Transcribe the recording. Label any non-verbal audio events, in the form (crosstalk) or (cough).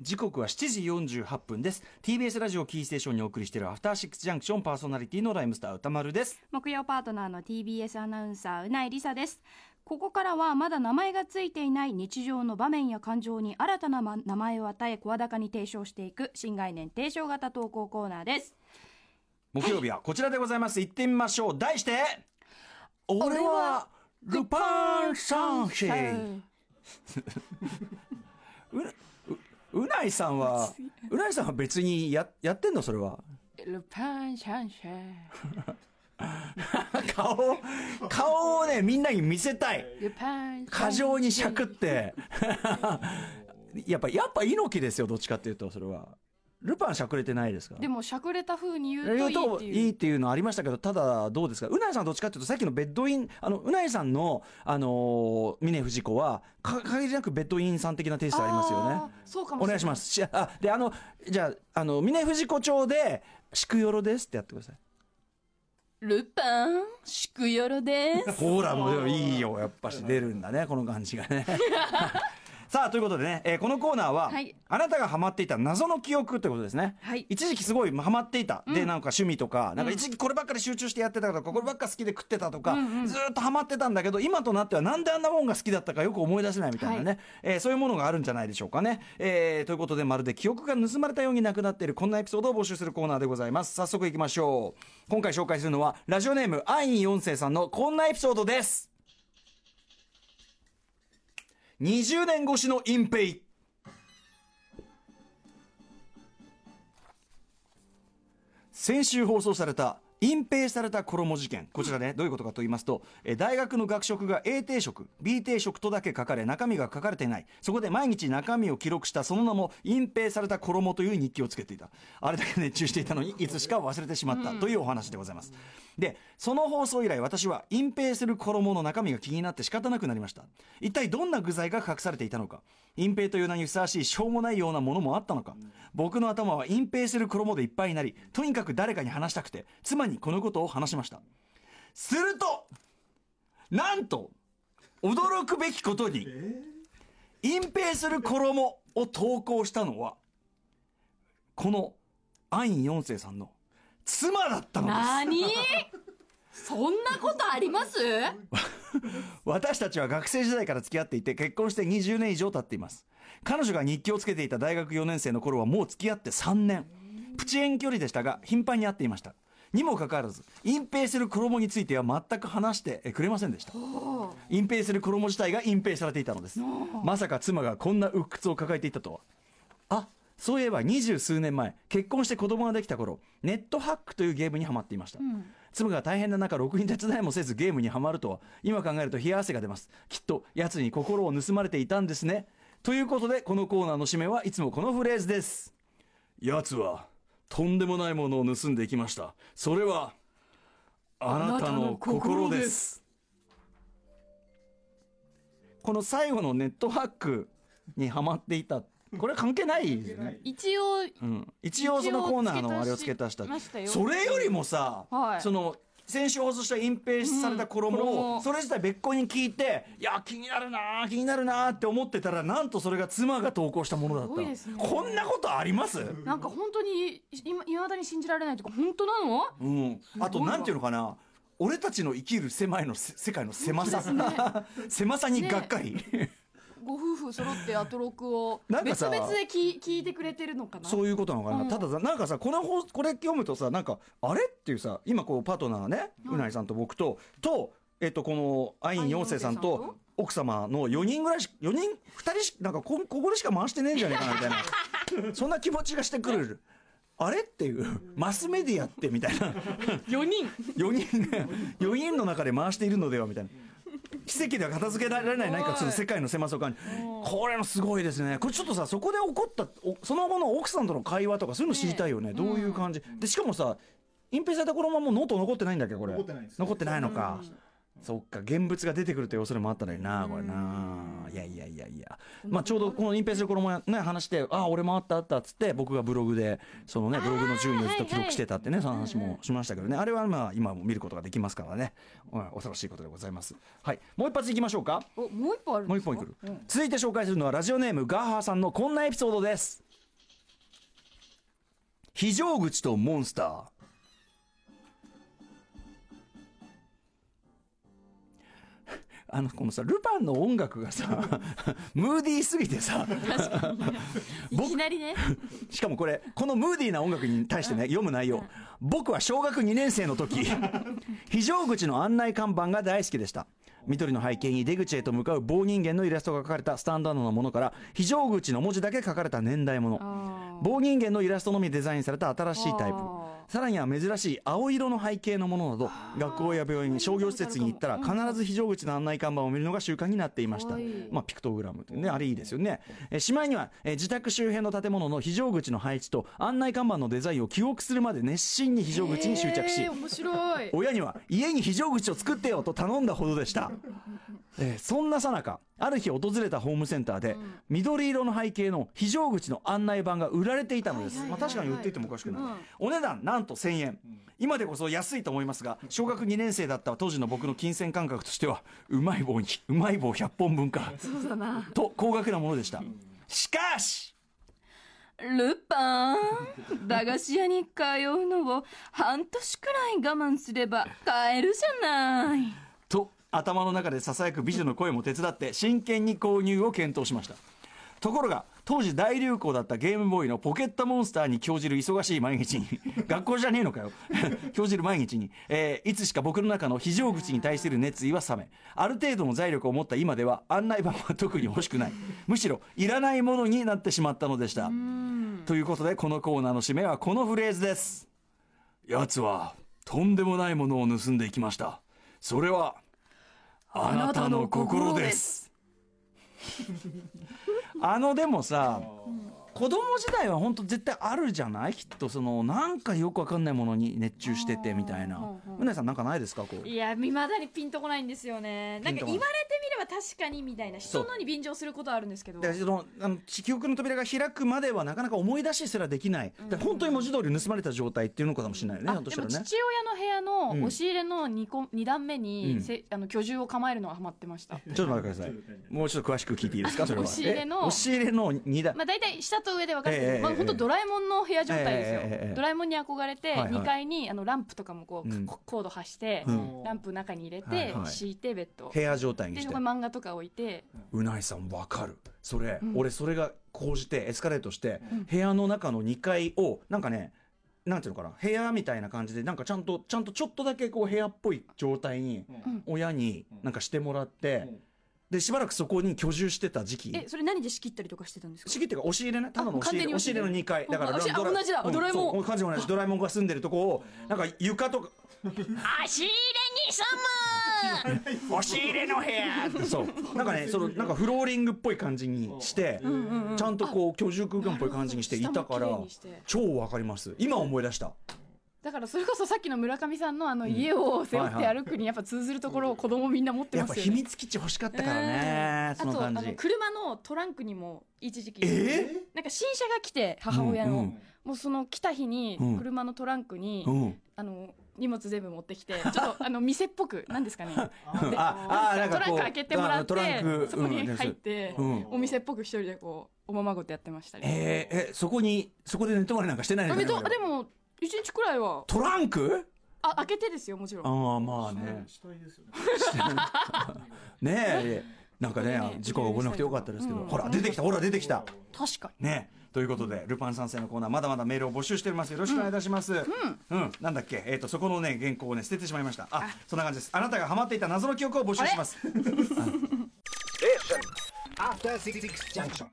時刻は7時48分です。TBS ラジオキーステーションにお送りしているアフターシックスジャンクションパーソナリティのライムスター歌丸です。木曜パートナーの TBS アナウンサーうないりさです。ここからはまだ名前がついていない日常の場面や感情に新たなま名前を与え声高に提唱していく新概念提唱型投稿コーナーです。木曜日はこちらでございます。行ってみましょう。題して俺はルパン三世 (laughs) うううないさんはうないさんは別にややってんの？それは。ルパン三世 (laughs) 顔顔をねみんなに見せたい。過剰にしゃくって。(laughs) やっぱやっぱ猪木ですよどっちかっていうとそれはルパンしゃくれてないですか？らでもしゃくれた風に言うと言うといいっていういいっていうのありましたけど、ただどうですか、うないさんどっちかっていうと、さっきのベッドイン、あの、うないさんの、あのー、峰藤子は、か限りなくベッドインさん的なテイストありますよね。そうかもしれないお願いします。しあ、で、あの、じゃあ、あの、峰藤子町で、しくよろですってやってください。ルパンしくよろです (laughs) ほら、もういいよ、やっぱし出るんだね、この感じがね。(laughs) さあ、ということでね、えーこのコーナーは、はいあなたがハマっていた謎の記憶ということですね。はい一時期すごいハマっていた。で、なんか趣味とか、なんか一時期こればっかり集中してやってたとか、こればっか好きで食ってたとか、ずーっとハマってたんだけど、今となってはなんであんなもんが好きだったかよく思い出せないみたいなね、はいえーそういうものがあるんじゃないでしょうかね。えーということで、まるで記憶が盗まれたようになくなっている、こんなエピソードを募集するコーナーでございます。早速行きましょう。今回紹介するのは、ラジオネーム、アイン四世さんのこんなエピソードです。20年越しの隠蔽。先週放送された隠蔽された衣事件。こちらねどういうことかと言いますとえー大学の学食が A 定食 B 定食とだけ書かれ中身が書かれていない。そこで毎日中身を記録したその名も隠蔽された衣という日記をつけていた。あれだけ熱中していたのにいつしか忘れてしまったというお話でございます、でその放送以来私は隠蔽する衣の中身が気になって仕方なくなりました。一体どんな具材が隠されていたのか。隠蔽という名にふさわしいしょうもないようなものもあったのか、僕の頭は隠蔽する衣でいっぱいになりとにかく誰かに話したくて妻にこのことを話しました。するとなんと驚くべきことに隠蔽する衣を投稿したのはこのアイン四世さんの妻だったのです。何？そんなことあります？(laughs) 私たちは学生時代から付き合っていて結婚して20年以上経っています。彼女が日記をつけていた大学4年生の頃はもう付き合って3年。プチ遠距離でしたが頻繁に会っていましたにもかかわらず隠蔽する衣については全く話してくれませんでした。隠蔽する衣自体が隠蔽されていたのです。まさか妻がこんな鬱屈を抱えていたとは。あそういえば二十数年前結婚して子供ができた頃ネットハックというゲームにハマっていました、妻が大変な中ろくに手伝いもせずゲームにはまるとは今考えると冷や汗が出ます。きっと奴に心を盗まれていたんですね。ということでこのコーナーの締めはいつもこのフレーズです。奴はとんでもないものを盗んでいきました。それはあなたの心です。この最後のネットハックにはまっていた。これは関係ないですよね。一応うん、一応そのコーナーのあれを付け足した。それよりもさ、はい。その先週放送した隠蔽された衣を、それ自体別個に聞いていや気になるな気になるなって思ってたらなんとそれが妻が投稿したものだった。ね。こんなことあります？なんか本当に今いまだに信じられないとか本当なの？うん、あとなんていうのかな。俺たちの生きる狭いのせ世界の狭さ、(laughs) 狭さにがっかり、ご夫婦揃ってアトロクを別々で聞聞いてくれてるのかな？そういうことなのかな、うん。たださなんかさこの放これ読むとさなんかあれ？っていうさ今こうパートナーね、うなりさんと僕ととえっとこのアイン四世さんとと？奥様の4人ぐらいし4人2人しなんかこここでしか回してねえんじゃないかなみたいな。(laughs) そんな気持ちがしてくる。あれ？っていう。マスメディアってみたいな。4人。4人が4人の中で回しているのではみたいな奇跡では片付けられない何かその世界の狭さを感じこれもすごいですね。これちょっとさそこで起こったおその後の奥さんとの会話とかそういうの知りたいよね。どういう感じ？でしかもさ隠蔽された頃はもうノート残ってないんだっけこれ？残ってないです。残ってないのかそっか現物が出てくるという恐れもあったのになこれな。いやいやいやいや。まあちょうどこの隠蔽する衣もね話してあ俺もあったあったっつって僕がブログでそのねブログの順位をずっと記録してたってねその話もしましたけどね。あれはまあ今も見ることができますからね。うん恐ろしいことでございます。はい。もう一発いきましょうか。おもう一本あるんもう一本いくる、続いて紹介するのはラジオネームガーハーさんのこんなエピソードです。非常口とモンスターあのこのさルパンの音楽がさ (laughs) ムーディーすぎてさいきなりね。しかもこれこのムーディーな音楽に対してね読む内容。僕は小学2年生の時非常口の案内看板が大好きでした。緑の背景に出口へと向かう棒人間のイラストが描かれたスタンダードなものから非常口の文字だけ書かれた年代物あー。棒人間のイラストのみデザインされた新しいタイプ。あさらには珍しい青色の背景のものなど学校や病院商業施設に行ったら必ず非常口の案内看板を見るのが習慣になっていました。まあ、ピクトグラムってねあれいいですよね。えーしまいには、えー自宅周辺の建物の非常口の配置と案内看板のデザインを記憶するまで熱心に非常口に執着しえー面白い。親には家に非常口を作ってよと頼んだほどでした、えーそんなさなかある日訪れたホームセンターで緑色の背景の非常口の案内板が売られていたのです、はいはいはいまあ、確かに売っていてもおかしくない、うん。お値段なんと1000円。今でこそ安いと思いますが小学2年生だった当時の僕の金銭感覚としてはうまい棒にうまい棒100本分かそうだな。と高額なものでした。しかし！ルパン駄菓子屋に通うのを半年くらい我慢すれば買えるじゃない。(laughs) と頭の中でささやく美女の声も手伝って真剣に購入を検討しました。ところが当時大流行だったゲームボーイのポケットモンスターに興じる忙しい毎日に (laughs) 学校じゃねえのかよ。(laughs) 興じる毎日に、えーいつしか僕の中の非常口に対する熱意は冷めある程度の財力を持った今では案内板は特に欲しくない。むしろいらないものになってしまったのでした。ということでこのコーナーの締めはこのフレーズです。奴はとんでもないものを盗んでいきました。それはあなたの心です。(laughs) あのでもさ子供時代は本当絶対あるじゃない？きっとそのなんかよくわかんないものに熱中しててみたいなうんうん。うなさんなんかないですか？こういや未だにピンとこないんですよね。なんか言われてみれば確かにみたいな人のに便乗することはあるんですけど。だそのあの記憶の扉が開くまではなかなか思い出しすらできない、本当に文字通り盗まれた状態っていうのかもしれないよねあひょっとしたらね。でも父親の部屋うん。の押し入れの 2, 個二段目に、うん。せあの居住を構えるのがハマってました、ちょっと待ってください。も (laughs) うちょっと詳しく聞いていいですか？それは。押し入れのえ押し入れの2段。まあ、大体下と上で分かれてる、ええええまあ、本当ドラえもんの部屋状態ですよ、ええええドラえもんに憧れてはいはい。2階にあのランプとかもこう、うん。ココード発して、うん。ランプ中に入れて、敷いてベッド。部屋状態にでして。そこに漫画とか置いて。うないさんわかる。それ、うん。俺それが講じてエスカレートして、うん。部屋の中の2階をなんかねなんていうのかな部屋みたいな感じでなんかちゃんとちゃんとちょっとだけこう部屋っぽい状態にうん。親になんかしてもらって、でしばらくそこに居住してた時期。えそれ何で仕切ったりとかしてたんですか？仕切ってか押し入れね。ただの押し入れ。押し入れ。の2階。だから同じだ。ドラえもん。完全に同じ。ドラえもんが住んでるとこをなんか床とか。足入れに様押し入れの部屋。そう。なんかね (laughs) そのなんかフローリングっぽい感じにして、ちゃんとこう居住空間っぽい感じにしていたから超わかります。今思い出しただからそれこそさっきの村上さんのあの家を背負って歩くにやっぱ通ずるところを子供みんな持ってやっぱますよね。秘密基地欲しかったからね、あとあの車のトランクにも一時期えなんか新車が来て母親の、うんうん。もうその来た日にうん。車のトランクに、うん。あの荷物全部持ってきてちょっとあの店っぽく (laughs) なんですかね。ああトランク開けてもらってそこにうん入って、うん。お店っぽく一人でこうおままごとやってましたね、えー、えそこにそこで寝泊まりなんかしてないの？でも一日くらいは。トランク？あ開けてですよもちろん。ああまあね。ね。(laughs) え。なんかねね事故が起こらなくてよかったですけど、うん。ほら出てきたほら出てきた。確かねということでルパン三世のコーナーまだまだメールを募集しております。よろしくお願いいたします。うん、なんだっけ？えっ、とそこのね原稿をね捨ててしまいました。あそんな感じです。あなたがハマっていた謎の記憶を募集します。After Six Junction.